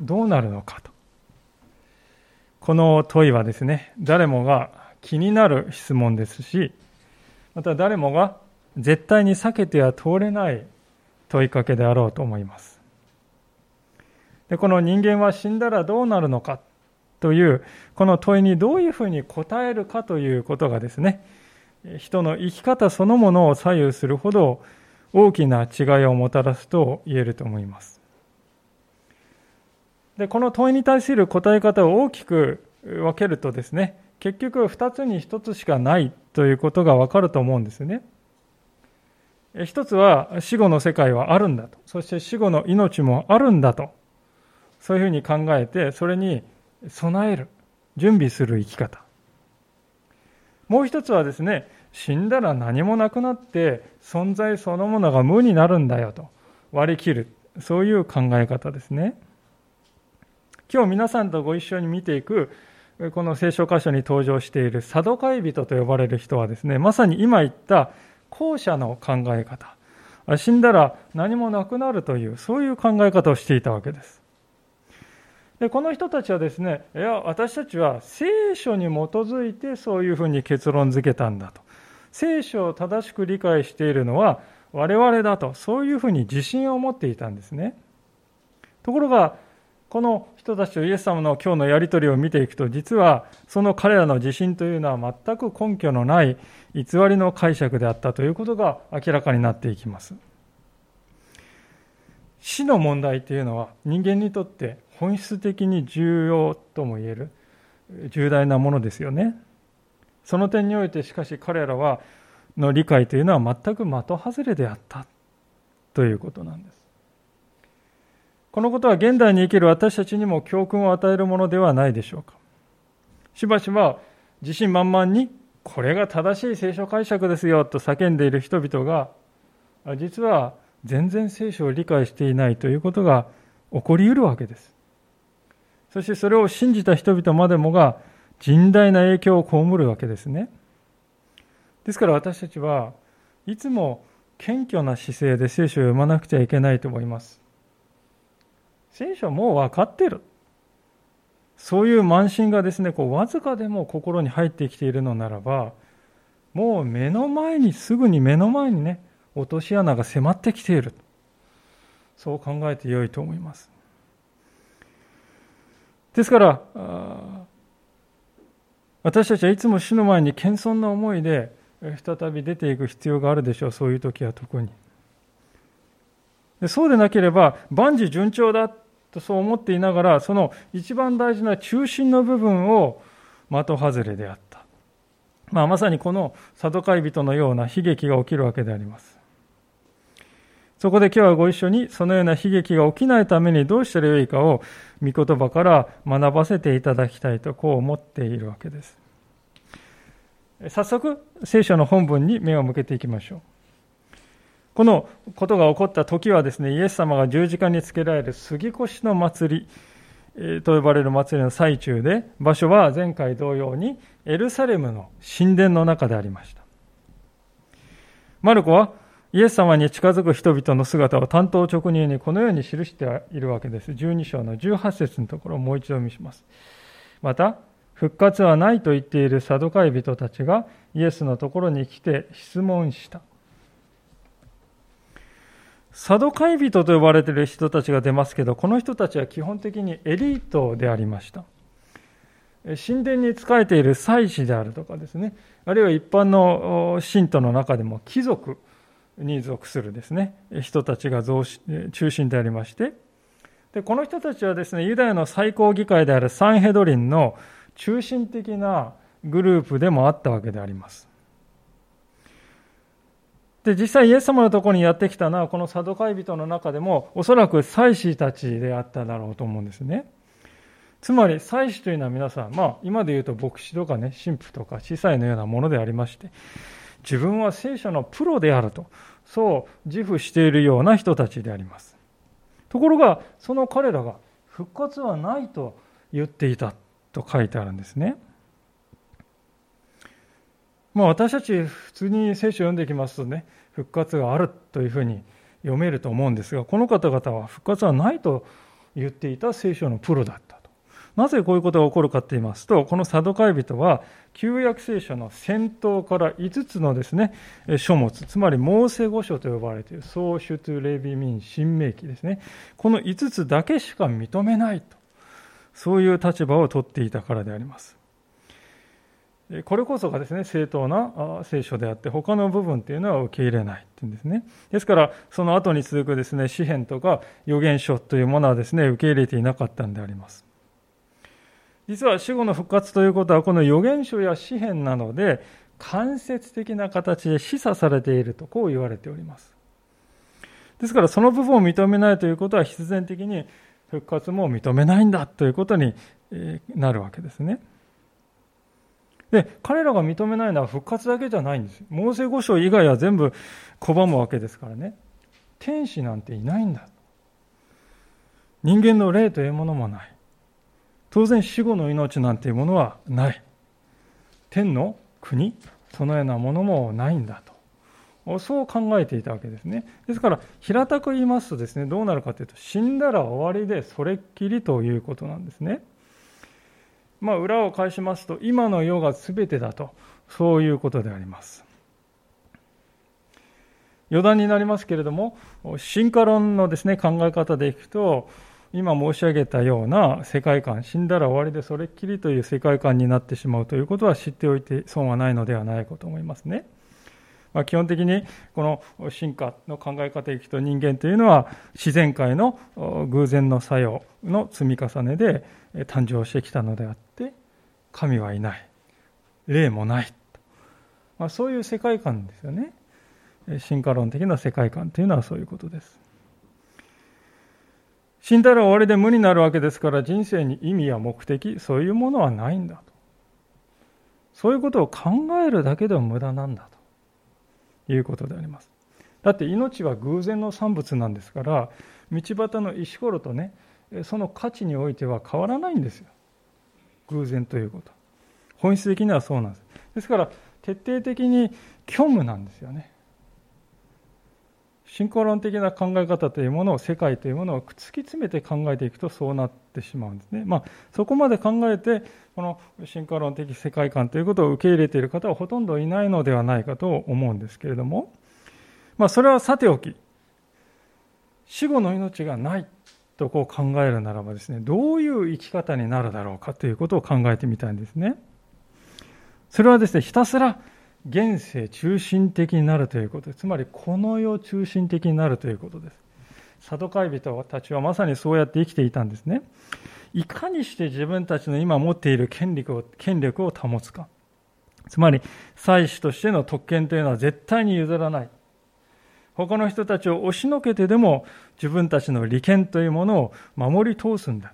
どうなるのかと。この問いはですね誰もが気になる質問ですしまた誰もが絶対に避けては通れない問いかけであろうと思います。でこの人間は死んだらどうなるのかというこの問いにどういうふうに答えるかということがですね人の生き方そのものを左右するほど大きな違いをもたらすと言えると思います。でこの問いに対する答え方を大きく分けるとですね結局2つに1つしかないということが分かると思うんですね。一つは死後の世界はあるんだと。そして死後の命もあるんだと。そういうふうに考えてそれに備える準備する生き方。もう一つはですね死んだら何もなくなって存在そのものが無になるんだよと。割り切る。そういう考え方ですね。今日皆さんとご一緒に見ていくこの聖書箇所に登場しているサドカイ人と呼ばれる人はですねまさに今言った後者の考え方。死んだら何もなくなるというそういう考え方をしていたわけです。でこの人たちはですねいや私たちは聖書に基づいてそういうふうに結論付けたんだと。聖書を正しく理解しているのは我々だとそういうふうに自信を持っていたんですね。ところがこの人たちとイエス様の今日のやり取りを見ていくと実はその彼らの自信というのは全く根拠のない偽りの解釈であったということが明らかになっていきます死の問題というのは人間にとって本質的に重要とも言える重大なものですよね。その点においてしかし彼らはの理解というのは全く的外れであったということなんです。このことは現代に生きる私たちにも教訓を与えるものではないでしょうか。しばしば自信満々にこれが正しい聖書解釈ですよと叫んでいる人々が実は全然聖書を理解していないということが起こり得るわけです。そしてそれを信じた人々までもが甚大な影響を被るわけですね。ですから私たちはいつも謙虚な姿勢で聖書を読まなくちゃいけないと思います。聖書はもう分かってる。そういう慢心がですね、こうわずかでも心に入ってきているのならば、もう目の前に、すぐに目の前にね、落とし穴が迫ってきている。そう考えてよいと思います。ですから、私たちはいつも死の前に謙遜な思いで再び出ていく必要があるでしょう、そういう時は特に。そうでなければ、万事順調だとそう思っていながら、その一番大事な中心の部分を的外れであった。まあ、まさにこのサドカイ人のような悲劇が起きるわけであります。そこで今日はご一緒にそのような悲劇が起きないためにどうしたらよいかを御言葉から学ばせていただきたいとこう思っているわけです。早速、聖書の本文に目を向けていきましょう。このことが起こった時はですね、イエス様が十字架につけられる杉越の祭りと呼ばれる祭りの最中で、場所は前回同様にエルサレムの神殿の中でありました。マルコはイエス様に近づく人々の姿を担当直入にこのように記しているわけです。12章の18節のところをもう一度見します。また、復活はないと言っているサドカイ人たちがイエスのところに来て質問した。サドカイ人と呼ばれている人たちが出ますけど、この人たちは基本的にエリートでありました。神殿に仕えている祭司であるとかですね、あるいは一般の信徒の中でも貴族に属するですね人たちが中心でありましてでこの人たちはですねユダヤの最高議会であるサンヘドリンの中心的なグループでもあったわけであります。で実際イエス様のところにやってきたのはこのサドカイ人の中でもおそらく祭司たちであっただろうと思うんですね。つまり祭司というのは皆さん、まあ、今で言うと牧師とかね神父とか司祭のようなものでありまして自分は聖書のプロであると、そう自負しているような人たちであります。ところが、その彼らが復活はないと言っていたと書いてあるんですね。まあ、私たち普通に聖書を読んでいきますとね、復活があるというふうに読めると思うんですが、この方々は復活はないと言っていた聖書のプロだったと。なぜこういうことが起こるかと言いますと、このサドカイ人は、旧約聖書の先頭から5つのですね、書物、つまりモーセ語書と呼ばれている、創出レビミン、新明記ですね。この5つだけしか認めないと。そういう立場を取っていたからであります。これこそがですね、正当な聖書であって、他の部分っていうのは受け入れないっていうんですね。ですから、その後に続くですね、詩篇とか預言書というものはですね、受け入れていなかったんであります。実は死後の復活ということは、この預言書や詩篇なので、間接的な形で示唆されていると、こう言われております。ですから、その部分を認めないということは、必然的に復活も認めないんだということになるわけですね。で、彼らが認めないのは復活だけじゃないんです。モーセ五章以外は全部拒むわけですからね。天使なんていないんだ。人間の霊というものもない。当然死後の命なんていうものはない。天の国、そのようなものもないんだと。そう考えていたわけですね。ですから、平たく言いますとですね、どうなるかというと、死んだら終わりでそれっきりということなんですね。まあ、裏を返しますと、今の世が全てだと、そういうことであります。余談になりますけれども、進化論のですね、考え方でいくと、今申し上げたような世界観、死んだら終わりでそれっきりという世界観になってしまうということは知っておいて損はないのではないかと思いますね。まあ、基本的にこの進化の考え方でいくと人間というのは自然界の偶然の作用の積み重ねで誕生してきたのであって神はいない。霊もない、まあ、そういう世界観ですよね。進化論的な世界観というのはそういうことです。死んだら終わりで無になるわけですから人生に意味や目的そういうものはないんだと。そういうことを考えるだけでも無駄なんだと。いうことであります。だって命は偶然の産物なんですから道端の石ころとねその価値においては変わらないんですよ。偶然ということ。本質的にはそうなんです。ですから徹底的に虚無なんですよね。信仰論的な考え方というものを世界というものを突き詰めて考えていくとそうなってしまうんですね。まあ、そこまで考えてこの信仰論的世界観ということを受け入れている方はほとんどいないのではないかと思うんですけれども、まあ、それはさておき死後の命がないとこう考えるならばですねどういう生き方になるだろうかということを考えてみたいんですね。それはですねひたすら現世中心的になるということ。つまり、この世中心的になるということです。サドカイ人たちはまさにそうやって生きていたんですね。いかにして自分たちの今持っている権力を権力を保つか。つまり、祭司としての特権というのは絶対に譲らない。他の人たちを押しのけてでも自分たちの利権というものを守り通すんだ。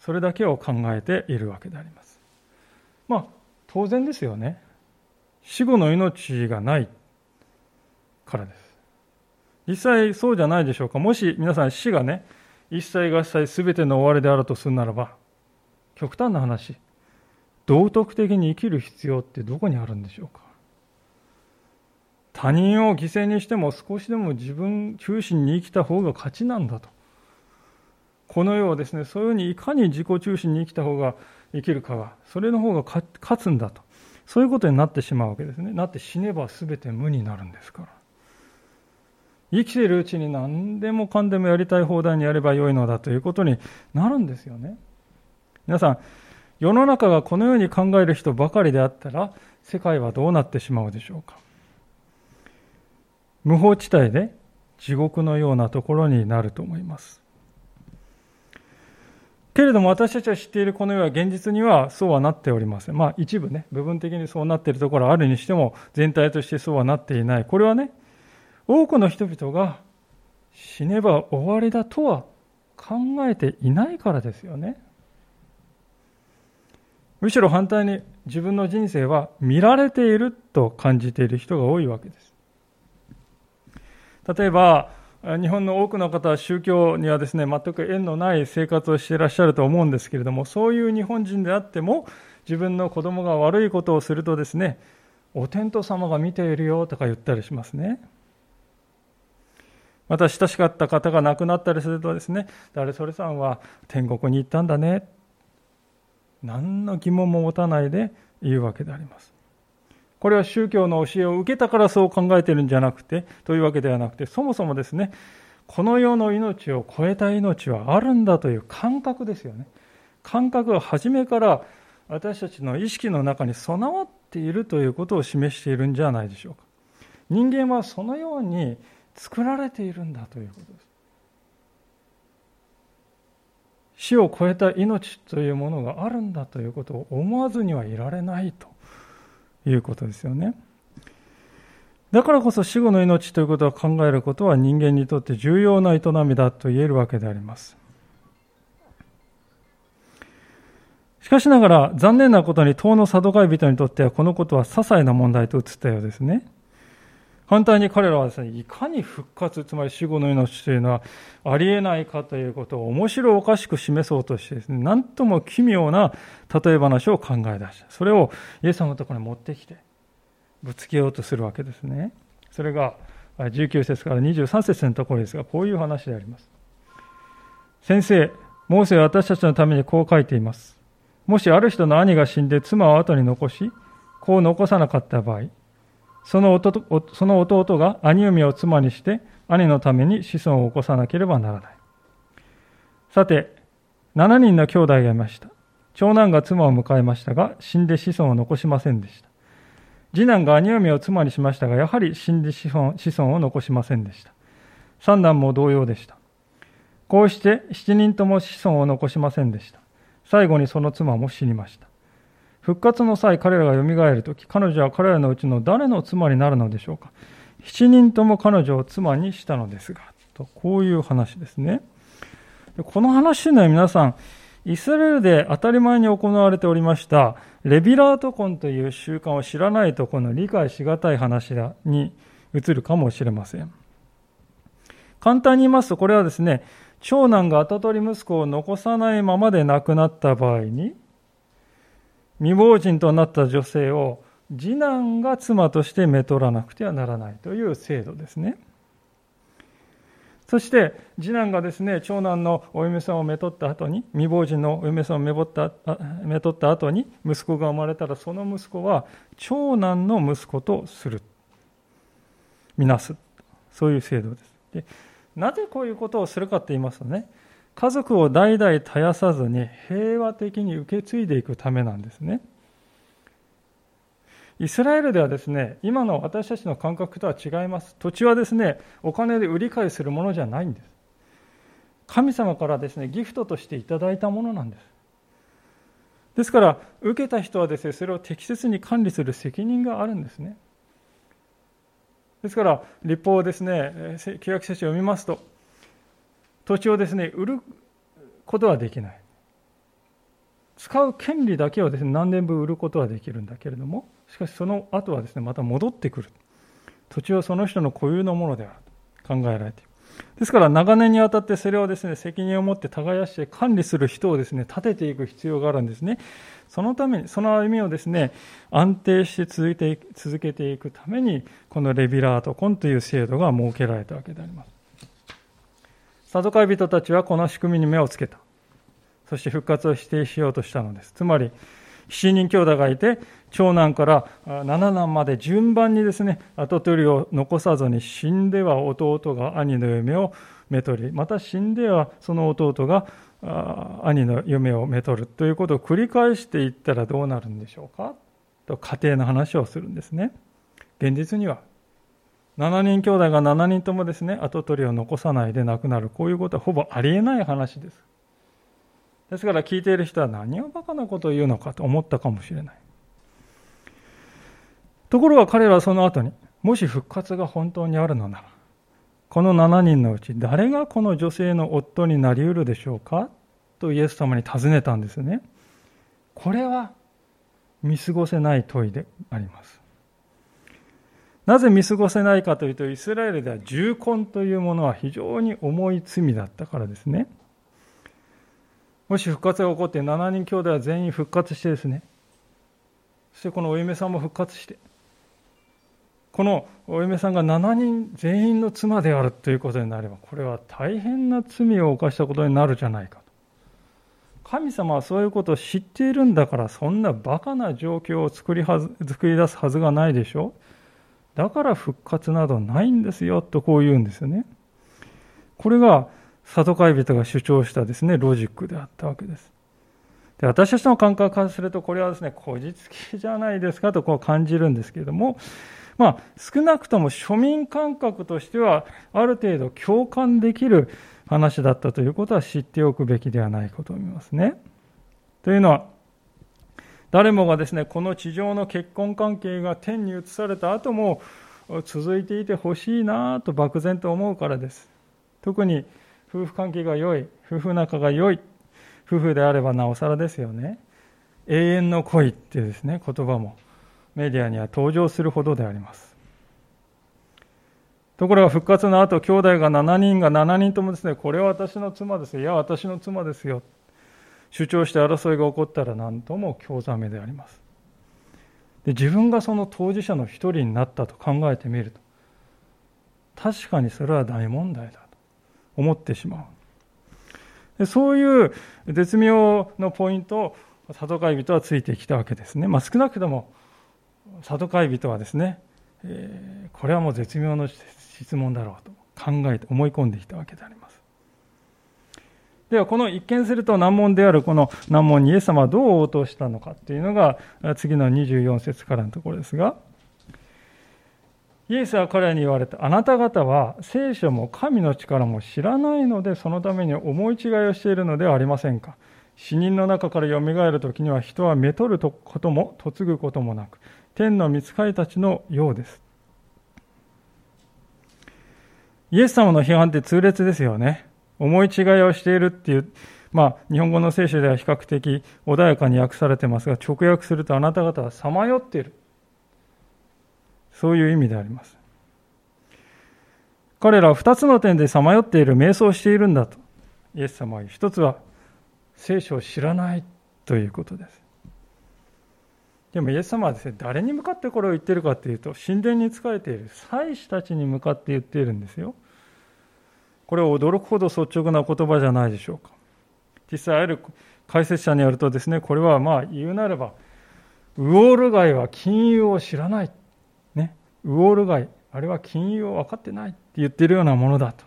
それだけを考えているわけであります。まあ、当然ですよね。死後の命がないからです。実際そうじゃないでしょうか。もし皆さん死がね、一切合切全ての終わりであるとするならば、極端な話、道徳的に生きる必要ってどこにあるんでしょうか。他人を犠牲にしても少しでも自分中心に生きた方が勝ちなんだと。この世をですね、そういうふうにいかに自己中心に生きた方が生きるかが、それの方が勝つんだと。そういうことになってしまうわけですね。なって死ねば全て無になるんですから。生きているうちに何でもかんでもやりたい放題にやればよいのだということになるんですよね。皆さん、世の中がこのように考える人ばかりであったら、世界はどうなってしまうでしょうか。無法地帯で地獄のようなところになると思います。けれども私たちは知っているこの世は現実にはそうはなっておりません。まあ一部ね、部分的にそうなっているところはあるにしても全体としてそうはなっていない。これはね、多くの人々が死ねば終わりだとは考えていないからですよね。むしろ反対に自分の人生は見られていると感じている人が多いわけです。例えば、日本の多くの方は宗教にはですね、全く縁のない生活をしていらっしゃると思うんですけれども、そういう日本人であっても、自分の子供が悪いことをするとですね、お天道様が見ているよとか言ったりしますね。また親しかった方が亡くなったりするとですね、誰それさんは天国に行ったんだね。何の疑問も持たないで言うわけであります。これは宗教の教えを受けたからそう考えているんじゃなくて、というわけではなくて、そもそもですね、この世の命を超えた命はあるんだという感覚ですよね。感覚は初めから私たちの意識の中に備わっているということを示しているんじゃないでしょうか。人間はそのように作られているんだということです。死を超えた命というものがあるんだということを思わずにはいられないということですよね。だからこそ死後の命ということを考えることは人間にとって重要な営みだと言えるわけであります。しかしながら残念なことに党のサドカイ人にとってはこのことは些細な問題と映ったようですね。反対に彼らはですね、いかに復活、つまり死後の命というのはありえないかということを面白おかしく示そうとしてですね、なんとも奇妙な例え話を考え出した。それをイエス様のところに持ってきて、ぶつけようとするわけですね。それが19節から23節のところですが、こういう話であります。先生、モーセは私たちのためにこう書いています。もしある人の兄が死んで妻を後に残し、子を残さなかった場合、その弟その弟が兄嫁を妻にして兄のために子孫を起こさなければならない。さて、7人の兄弟がいました。長男が妻を迎えましたが、死んで子孫を残しませんでした。次男が兄嫁を妻にしましたが、やはり死んで子孫子孫を残しませんでした。三男も同様でした。こうして7人とも子孫を残しませんでした。最後にその妻も死にました。復活の際、彼らがよみがえるとき、彼女は彼らのうちの誰の妻になるのでしょうか？7人とも彼女を妻にしたのですが、とこういう話ですね。この話の皆さん、イスラエルで当たり前に行われておりました、レビラート婚という習慣を知らないと、この理解しがたい話に移るかもしれません。簡単に言いますと、これはですね、長男が跡取り息子を残さないままで亡くなった場合に、未亡人となった女性を次男が妻としてめとらなくてはならないという制度ですね。そして次男がですね長男のお嫁さんをめとった後に未亡人のお嫁さんをめぼっためとった後に息子が生まれたらその息子は長男の息子とするみなすそういう制度ですでなぜこういうことをするかと言いますとね家族を代々絶やさずに平和的に受け継いでいくためなんですね。イスラエルではですね、今の私たちの感覚とは違います。土地はですね、お金で売り買いするものじゃないんです。神様からですね、ギフトとしていただいたものなんです。ですから、受けた人はですね、それを適切に管理する責任があるんですね。ですから、立法をですね、契約書を読みますと、土地をですね、売ることはできない。使う権利だけをですね、何年分売ることはできるんだけれども、しかしその後はですね、また戻ってくる。土地はその人の固有のものであると考えられている。ですから長年にわたってそれをですね、責任を持って耕して管理する人をですね、立てていく必要があるんですね。そのために、その歩みをですね、安定して続いて続けていくために、このレビラートコンという制度が設けられたわけであります。サドカイ人たちはこの仕組みに目をつけた。そして復活を否定しようとしたのです。つまり、7人兄弟がいて、長男から7男まで順番にですね、跡取りを残さずに死んでは弟が兄の嫁をめとり、また死んではその弟が兄の嫁をめとるということを繰り返していったらどうなるんでしょうか？と家庭の話をするんですね。現実には7人兄弟が7人ともですね、跡取りを残さないで亡くなる。こういうことはほぼありえない話です。ですから聞いている人は何をバカなことを言うのかと思ったかもしれない。ところが彼らはその後に、もし復活が本当にあるのなら、この7人のうち誰がこの女性の夫になり得るでしょうか？とイエス様に尋ねたんですね。これは見過ごせない問いであります。なぜ見過ごせないかというと、イスラエルでは重婚というものは非常に重い罪だったからですね。もし復活が起こって7人兄弟は全員復活してですね、そしてこのお嫁さんも復活して、このお嫁さんが7人全員の妻であるということになれば、これは大変な罪を犯したことになるじゃないかと。神様はそういうことを知っているんだから、そんなバカな状況を作りはず作り出すはずがないでしょう。だから復活などないんですよとこう言うんですよね。これがサドカイ人が主張したですね、ロジックであったわけです。で私たちの感覚からすると、これはですね、こじつけじゃないですかとこう感じるんですけれども、まあ、少なくとも庶民感覚としては、ある程度共感できる話だったということは知っておくべきではないかと思いますね。というのは、誰もがですね、この地上の結婚関係が天に移された後も続いていてほしいなと漠然と思うからです。特に夫婦関係が良い、夫婦仲が良い、夫婦であればなおさらですよね。永遠の恋っていうですね、言葉もメディアには登場するほどであります。ところが復活の後、兄弟が7人が7人ともですね、これは私の妻ですよ。いや、私の妻ですよ。主張して争いが起こったら何とも興ざめであります。で自分がその当事者の一人になったと考えてみると、確かにそれは大問題だと思ってしまう。でそういう絶妙のポイントをサトカイ人はついてきたわけですね。まあ、少なくともサトカイ人はですね、えー、これはもう絶妙の質問だろうと考えて思い込んできたわけであります。ではこの一見すると難問であるこの難問にイエス様はどう応答したのかというのが次の24節からのところですがイエスは彼に言われたあなた方は聖書も神の力も知らないのでそのために思い違いをしているのではありませんか？死人の中からよみがえる時には人はめとることも嫁ぐこともなく天の御使いたちのようです。イエス様の批判って痛烈ですよね。思い違いをしているっていう、まあ、日本語の聖書では比較的穏やかに訳されてますが、直訳するとあなた方はさまよっている。そういう意味であります。彼らは二つの点でさまよっている、瞑想しているんだと、イエス様は言う。一つは、聖書を知らないということです。でもイエス様はですね、誰に向かってこれを言ってるかというと、神殿に仕えている祭司たちに向かって言っているんですよ。これは驚くほど率直な言葉じゃないでしょうか。実際ある解説者によるとですね、これはまあ言うなれば、ウォール街は金融を知らない。ね。ウォール街、あれは金融を分かってないって言ってるようなものだと。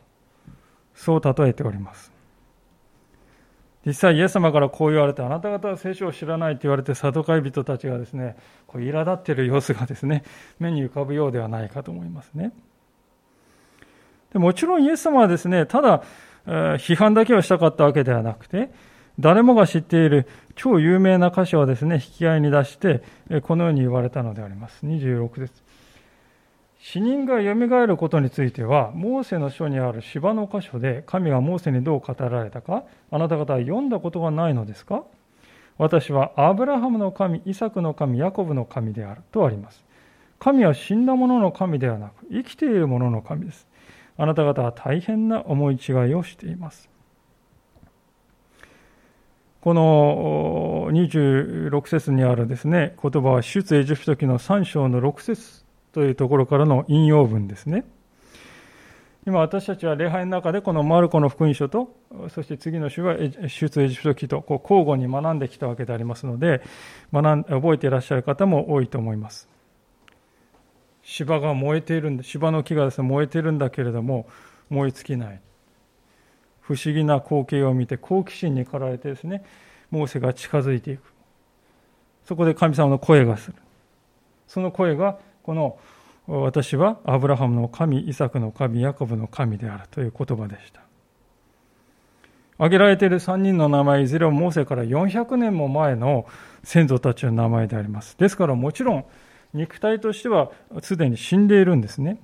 そう例えております。実際イエス様からこう言われてあなた方は聖書を知らないと言われてサドカイ人たちがですねこう苛立っている様子がですね目に浮かぶようではないかと思いますねでもちろんイエス様はですねただ批判だけをしたかったわけではなくて誰もが知っている超有名な箇所をですね引き合いに出してこのように言われたのであります26節死人がよみがえることについては、モーセの書にある芝の箇所で神がモーセにどう語られたか、あなた方は読んだことがないのですか？私はアブラハムの神、イサクの神、ヤコブの神であるとあります。神は死んだ者の神ではなく、生きている者の神です。あなた方は大変な思い違いをしています。この26節にあるですね、言葉は出エジプト記の3章の6節というところからの引用文ですね。今私たちは礼拝の中でこのマルコの福音書と、そして次の週は出エジプト記とこう交互に学んできたわけでありますので、学ん覚えていらっしゃる方も多いと思います。芝が燃えているんで、芝の木がですね、燃えているんだけれども、燃え尽きない。不思議な光景を見て好奇心に駆られてですね、モーセが近づいていく。そこで神様の声がする。その声がこの私はアブラハムの神、イサクの神、ヤコブの神であるという言葉でした。挙げられている3人の名前いずれもモーセから400年も前の先祖たちの名前であります。ですからもちろん肉体としてはすでに死んでいるんですね。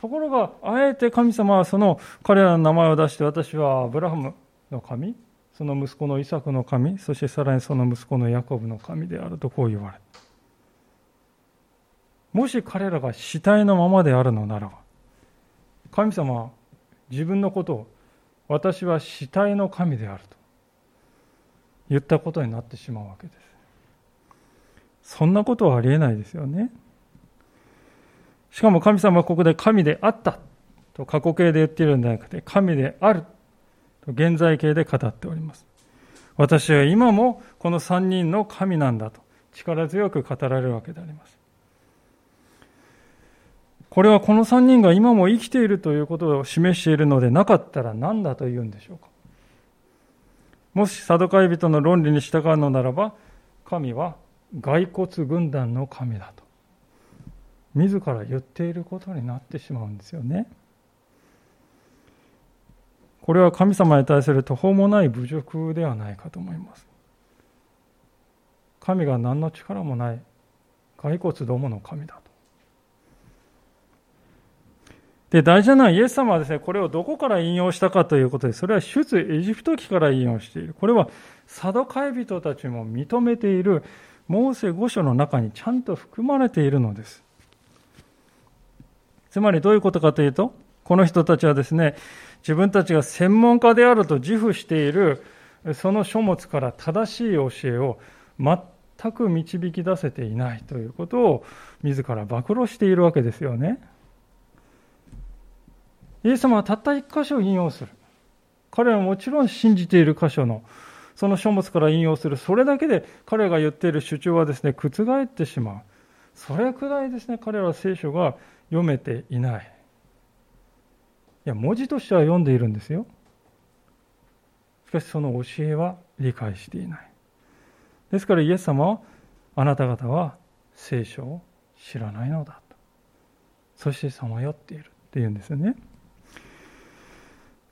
ところが、あえて神様はその彼らの名前を出して私はアブラハムの神、その息子のイサクの神、そしてさらにその息子のヤコブの神であるとこう言われたもし彼らが死体のままであるのならば、神様は自分のことを私は死体の神であると言ったことになってしまうわけです。そんなことはありえないですよね。しかも神様はここで神であったと過去形で言っているんではなくて、神であると現在形で語っております。私は今もこの三人の神なんだと力強く語られるわけであります。これはこの三人が今も生きているということを示しているのでなかったら何だと言うんでしょうか。もしサドカイ人の論理に従うのならば、神は骸骨軍団の神だと。自ら言っていることになってしまうんですよね。これは神様に対する途方もない侮辱ではないかと思います。神が何の力もない骸骨どもの神だと。で、大事なのはイエス様はですね、これをどこから引用したかということで、それは出エジプト記から引用している。これはサドカイ人たちも認めているモーセ五書の中にちゃんと含まれているのです。つまりどういうことかというと、この人たちはですね、自分たちが専門家であると自負しているその書物から正しい教えを全く導き出せていないということを自ら暴露しているわけですよね。イエス様はたった一箇所を引用する。彼はもちろん信じている箇所のその書物から引用する。それだけで彼が言っている主張はですね、覆ってしまう。それくらいですね、彼らは聖書が読めていない。いや、文字としては読んでいるんですよ。しかしその教えは理解していない。ですからイエス様は、あなた方は聖書を知らないのだと。そしてさまよっているっていうんですよね。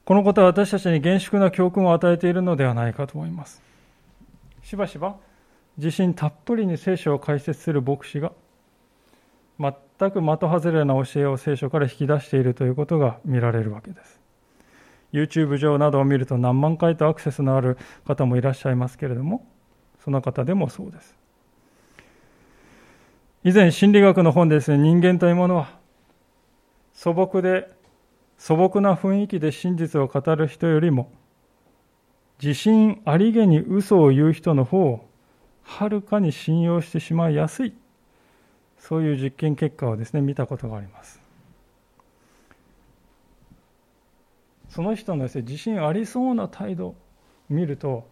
このことは私たちに厳粛な教訓を与えているのではないかと思います。しばしば自信たっぷりに聖書を解説する牧師が全く的外れな教えを聖書から引き出しているということが見られるわけです。YouTube 上などを見ると何万回とアクセスのある方もいらっしゃいますけれども、その方でもそうです。以前心理学の本でですね、人間というものは素朴で素朴な雰囲気で真実を語る人よりも自信ありげに嘘を言う人の方をはるかに信用してしまいやすい。そういう実験結果をですね見たことがあります。その人のですね自信ありそうな態度を見ると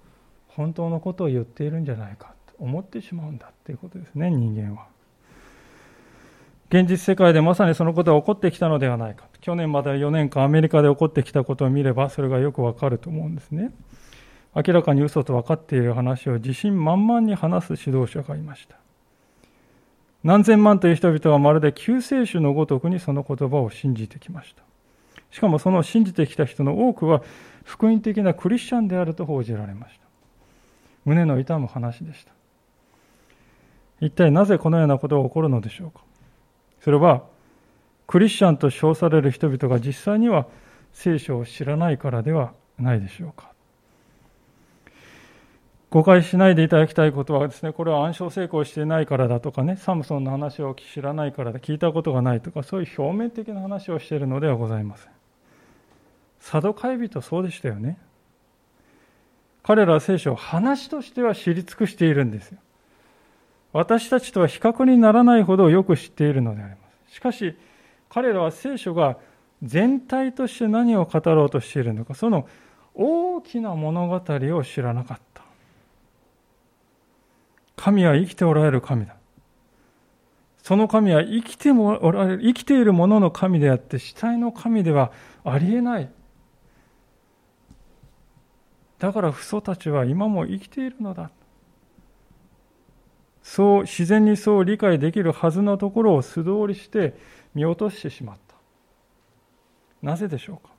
本当のことを言っているんじゃないかと思ってしまうんだっていうことですね人間は。現実世界でまさにそのことが起こってきたのではないか。去年まで4年間アメリカで起こってきたことを見ればそれがよくわかると思うんですね。明らかに嘘と分かっている話を自信満々に話す指導者がいました。何千万という人々はまるで救世主のごとくにその言葉を信じてきました。しかもその信じてきた人の多くは福音的なクリスチャンであると報じられました。胸の痛む話でした。一体なぜこのようなことが起こるのでしょうか。それはクリスチャンと称される人々が実際には聖書を知らないからではないでしょうか。誤解しないでいただきたいことはですね、これは暗唱成功していないからだとかね、サムソンの話を知らないからだ、聞いたことがないとか、そういう表面的な話をしているのではございません。サドカイ人そうでしたよね。彼らは聖書を話としては知り尽くしているんですよ。私たちとは比較にならないほどよく知っているのであります。しかし、彼らは聖書が全体として何を語ろうとしているのか、その大きな物語を知らなかった。神は生きておられる神だ。その神は生きてもおられる、生きているものの神であって、死体の神ではありえない。だから父祖たちは今も生きているのだ。そう自然にそう理解できるはずのところを素通りして見落としてしまった。なぜでしょうか？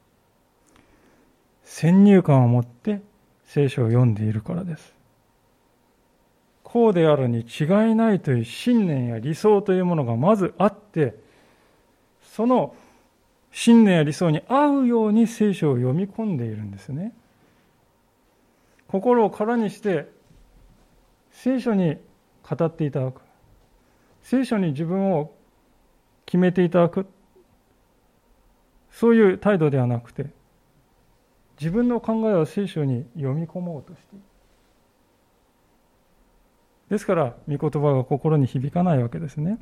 先入観を持って聖書を読んでいるからです。こうであるに違いないという信念や理想というものがまずあってその信念や理想に合うように聖書を読み込んでいるんですね。心を空にして聖書に語っていただく。聖書に自分を決めていただくそういう態度ではなくて自分の考えを聖書に読み込もうとしているですから御言葉が心に響かないわけですね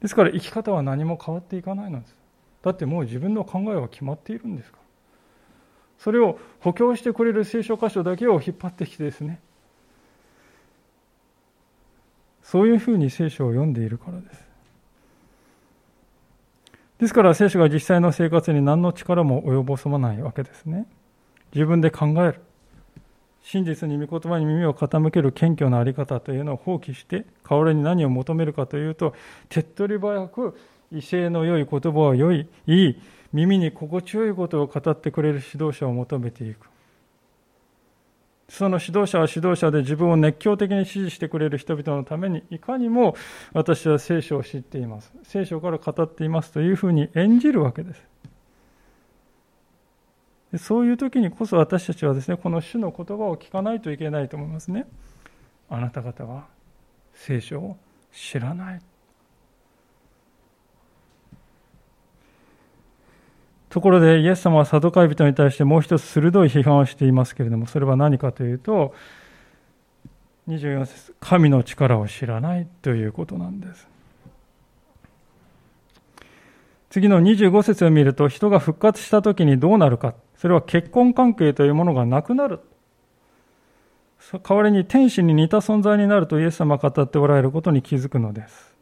ですから生き方は何も変わっていかないのです。だってもう自分の考えは決まっているんですから。それを補強してくれる聖書箇所だけを引っ張ってきてですね、そういうふうに聖書を読んでいるからです。ですから聖書が実際の生活に何の力も及ぼさないわけですね。自分で考える。真実に御言葉に耳を傾ける謙虚なあり方というのを放棄して、代わりに何を求めるかというと、手っ取り早く威勢の良い言葉を良い、いい、耳に心地よいことを語ってくれる指導者を求めていく。その指導者は指導者で自分を熱狂的に支持してくれる人々のためにいかにも私は聖書を知っています。聖書から語っていますというふうに演じるわけです。そういう時にこそ私たちはですね、この主の言葉を聞かないといけないと思いますね。あなた方は聖書を知らない。ところでイエス様はサドカイ人に対してもう一つ鋭い批判をしていますけれどもそれは何かというと24節神の力を知らないということなんです。次の25節を見ると人が復活した時にどうなるか。それは結婚関係というものがなくなる。代わりに天使に似た存在になるとイエス様が語っておられることに気づくのです。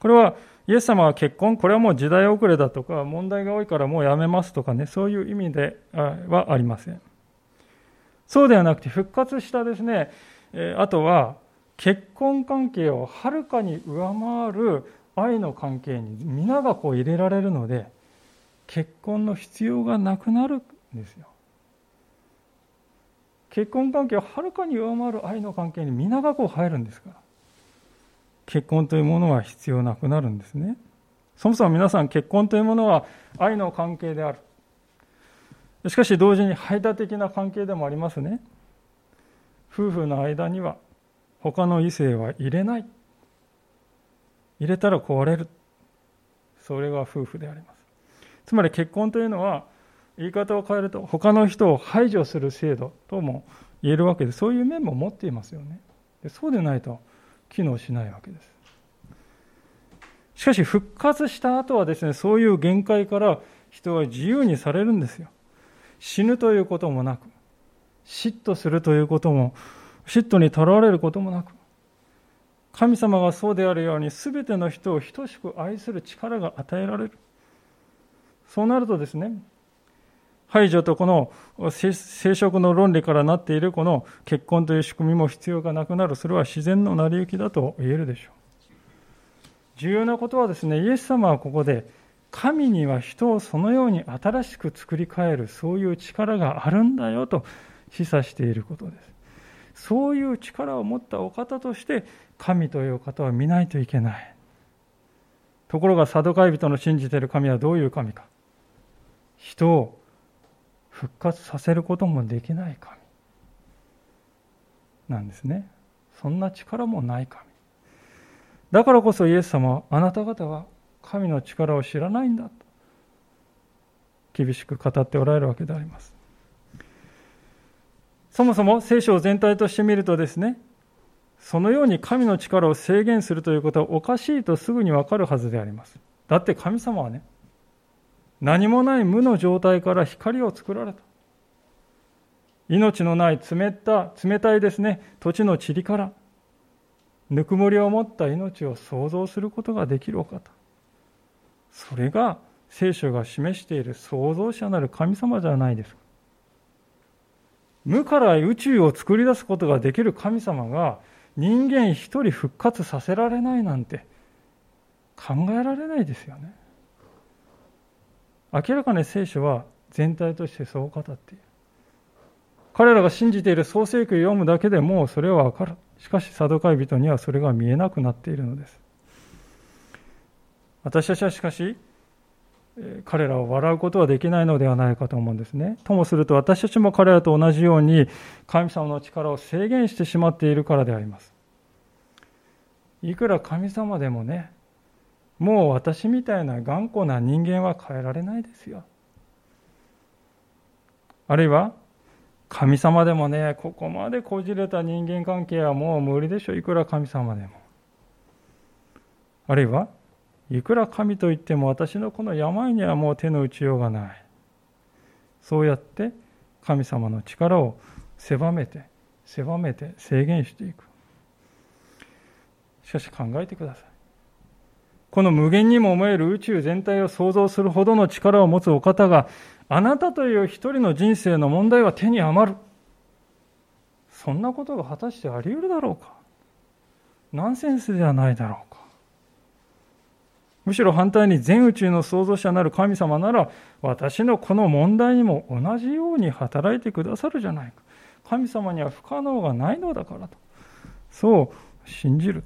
これはイエス様は結婚、これはもう時代遅れだとか、問題が多いからもうやめますとかね、そういう意味ではありません。そうではなくて、復活したですね、あとは、結婚関係をはるかに上回る愛の関係に皆がこう入れられるので、結婚の必要がなくなるんですよ。結婚関係をはるかに上回る愛の関係に皆がこう入るんですから。結婚というものは必要なくなるんですね。そもそも皆さん結婚というものは愛の関係である。しかし同時に排他的な関係でもありますね。夫婦の間には他の異性は入れない。入れたら壊れる。それが夫婦であります。つまり結婚というのは言い方を変えると他の人を排除する制度とも言えるわけでそういう面も持っていますよね。でそうでないと機能しないわけです。しかし復活した後はですね、そういう限界から人は自由にされるんですよ。死ぬということもなく、嫉妬するということも、嫉妬にとらわれることもなく、神様がそうであるように全ての人を等しく愛する力が与えられる。そうなるとですね、排除とこの生殖の論理からなっているこの結婚という仕組みも必要がなくなる。それは自然の成り行きだと言えるでしょう。重要なことはですね、イエス様はここで神には人をそのように新しく作り変えるそういう力があるんだよと示唆していることです。そういう力を持ったお方として神という方は見ないといけない。ところがサドカイ人の信じている神はどういう神か。人を復活させることもできない神なんですね。そんな力もない神。だからこそイエス様はあなた方は神の力を知らないんだ。と厳しく語っておられるわけであります。そもそも聖書を全体として見るとですねそのように神の力を制限するということはおかしいとすぐにわかるはずであります。だって神様はね何もない無の状態から光を作られた。命のない冷た冷たいですね、土地の塵から、ぬくもりを持った命を創造することができるお方。それが聖書が示している創造者なる神様じゃないですか。無から宇宙を作り出すことができる神様が人間一人復活させられないなんて考えられないですよね。明らかに聖書は全体としてそう語っている。彼らが信じている創世記を読むだけでもうそれはわかる。しかし、サドカイ人にはそれが見えなくなっているのです。私たちはしかし、彼らを笑うことはできないのではないかと思うんですね。ともすると私たちも彼らと同じように神様の力を制限してしまっているからであります。いくら神様でもね、もう私みたいな頑固な人間は変えられないですよ。あるいは、神様でもね、ここまでこじれた人間関係はもう無理でしょ、いくら神様でも。あるいはいくら神といっても私のこの病にはもう手の打ちようがないそうやって神様の力を狭めて狭めて制限していくしかし考えてくださいこの無限にも思える宇宙全体を創造するほどの力を持つお方があなたという一人の人生の問題は手に余る。そんなことが果たしてあり得るだろうか。ナンセンスではないだろうか。むしろ反対に全宇宙の創造者なる神様なら私のこの問題にも同じように働いてくださるじゃないか。神様には不可能がないのだからと。そう信じる。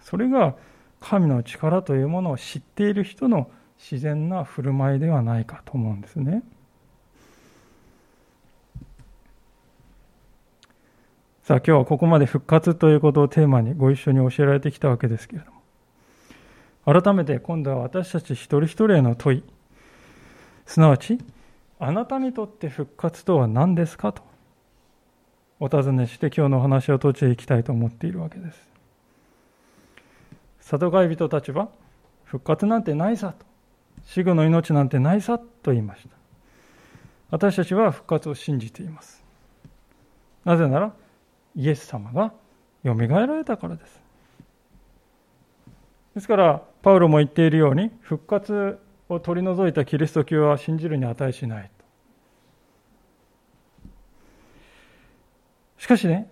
それが神の力というものを知っている人の自然な振る舞いではないかと思うんですね。さあ今日はここまで復活ということをテーマにご一緒に教えられてきたわけですけれども。改めて今度は私たち一人一人への問い。すなわちあなたにとって復活とは何ですかとお尋ねして今日のお話を閉じていきたいと思っているわけです。里帰り人たちは復活なんてないさと。死後の命なんてないさと言いました。私たちは復活を信じています。なぜならイエス様がよみがえられたからです。ですからパウロも言っているように復活を取り除いたキリスト教は信じるに値しないしかしね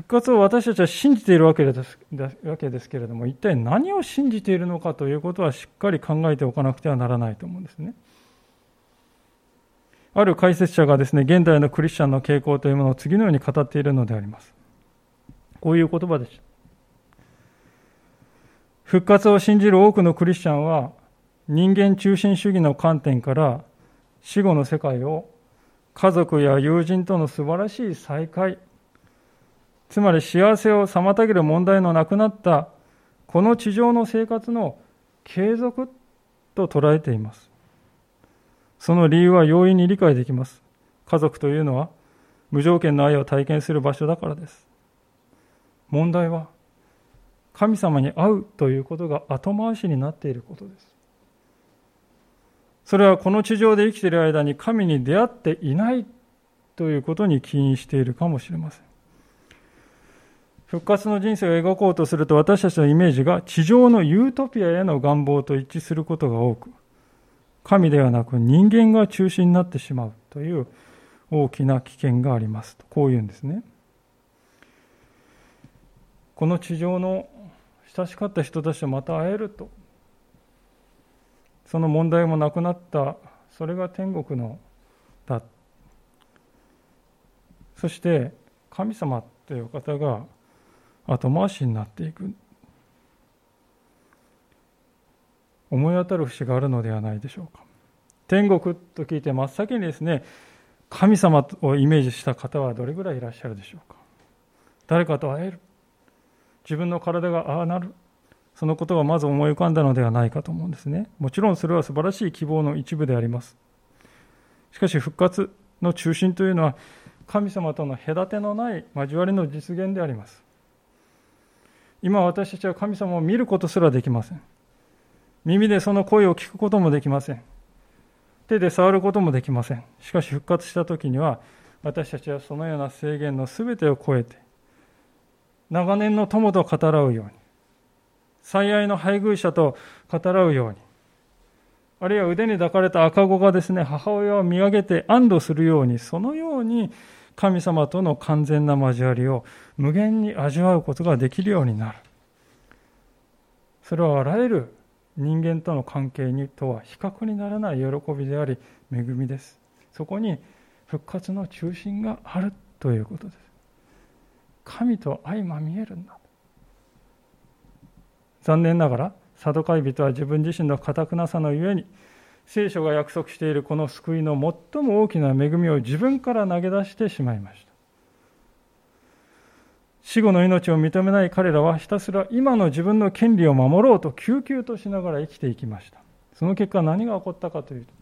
復活を私たちは信じているわけですわけですけれども一体何を信じているのかということはしっかり考えておかなくてはならないと思うんですね。ある解説者がですね、現代のクリスチャンの傾向というものを次のように語っているのであります。こういう言葉です。復活を信じる多くのクリスチャンは、人間中心主義の観点から死後の世界を家族や友人との素晴らしい再会、つまり幸せを妨げる問題のなくなったこの地上の生活の継続と捉えています。その理由は容易に理解できます。家族というのは無条件の愛を体験する場所だからです。問題は神様に会うということが後回しになっていることです。それはこの地上で生きている間に神に出会っていないということに起因しているかもしれません。復活の人生を描こうとすると私たちのイメージが地上のユートピアへの願望と一致することが多く神ではなく人間が中心になってしまうという大きな危険がありますとこういうんですね。この地上の親しかった人たちとまた会えるとその問題もなくなったそれが天国のだ。そして神様という方が後回しになっていく。思い当たる節があるのではないでしょうか。天国と聞いて真っ先にですね神様をイメージした方はどれぐらいいらっしゃるでしょうか。誰かと会える。自分の体がああなる。そのことがまず思い浮かんだのではないかと思うんですね。もちろんそれは素晴らしい希望の一部であります。しかし復活の中心というのは神様との隔てのない交わりの実現であります。今私たちは神様を見ることすらできません耳でその声を聞くこともできません。手で触ることもできません。しかし復活した時には、私たちはそのような制限の全てを超えて、長年の友と語らうように、最愛の配偶者と語らうように、あるいは腕に抱かれた赤子がですね、母親を見上げて安堵するように、そのように神様との完全な交わりを無限に味わうことができるようになる。それはあらゆる人間との関係にとは比較にならない喜びであり恵みです。そこに復活の中心があるということです。神と相まみえるんだ。残念ながらサドカイ人は自分自身の堅くなさのゆえに聖書が約束しているこの救いの最も大きな恵みを自分から投げ出してしまいました。死後の命を認めない彼らはひたすら今の自分の権利を守ろうと救急としながら生きていきました。その結果何が起こったかというと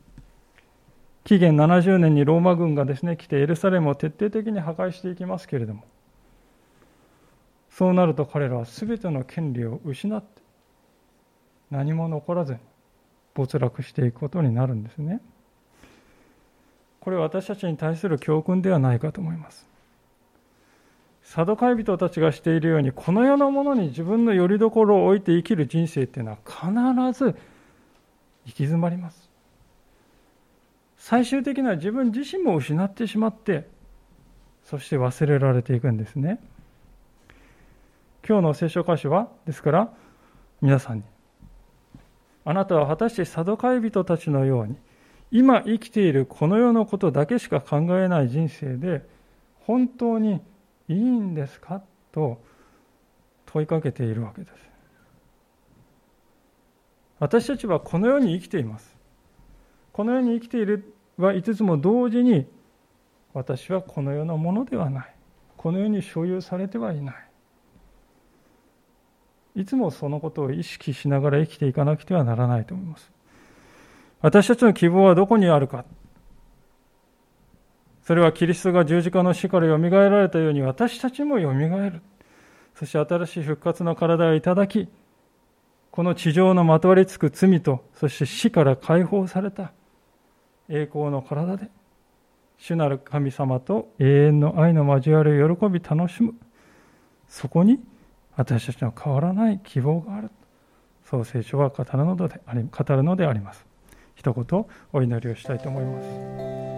紀元70年にローマ軍がですね来てエルサレムを徹底的に破壊していきますけれどもそうなると彼らは全ての権利を失って何も残らずに没落していくことになるんですね。これは私たちに対する教訓ではないかと思います。サドカイ人たちがしているように、この世のものに自分の拠り所を置いて生きる人生っていうのは必ず行き詰まります。最終的には自分自身も失ってしまって、そして忘れられていくんですね。今日の聖書箇所は、ですから、皆さんに、あなたは果たしてサドカイ人たちのように、今生きているこの世のことだけしか考えない人生で、本当にいいんですか？と問いかけているわけです。私たちはこの世に生きています。この世に生きているは5つも同時に私はこの世のものではない。この世に所有されてはいない。いつもそのことを意識しながら生きていかなくてはならないと思います。私たちの希望はどこにあるか。それはキリストが十字架の死からよみがえられたように私たちもよみがえる。そして新しい復活の体をいただき、この地上のまとわりつく罪と、そして死から解放された栄光の体で、主なる神様と永遠の愛の交わりを喜び楽しむ。そこに私たちの変わらない希望がある。そう聖書は語るのであり語るのであります。一言お祈りをしたいと思います。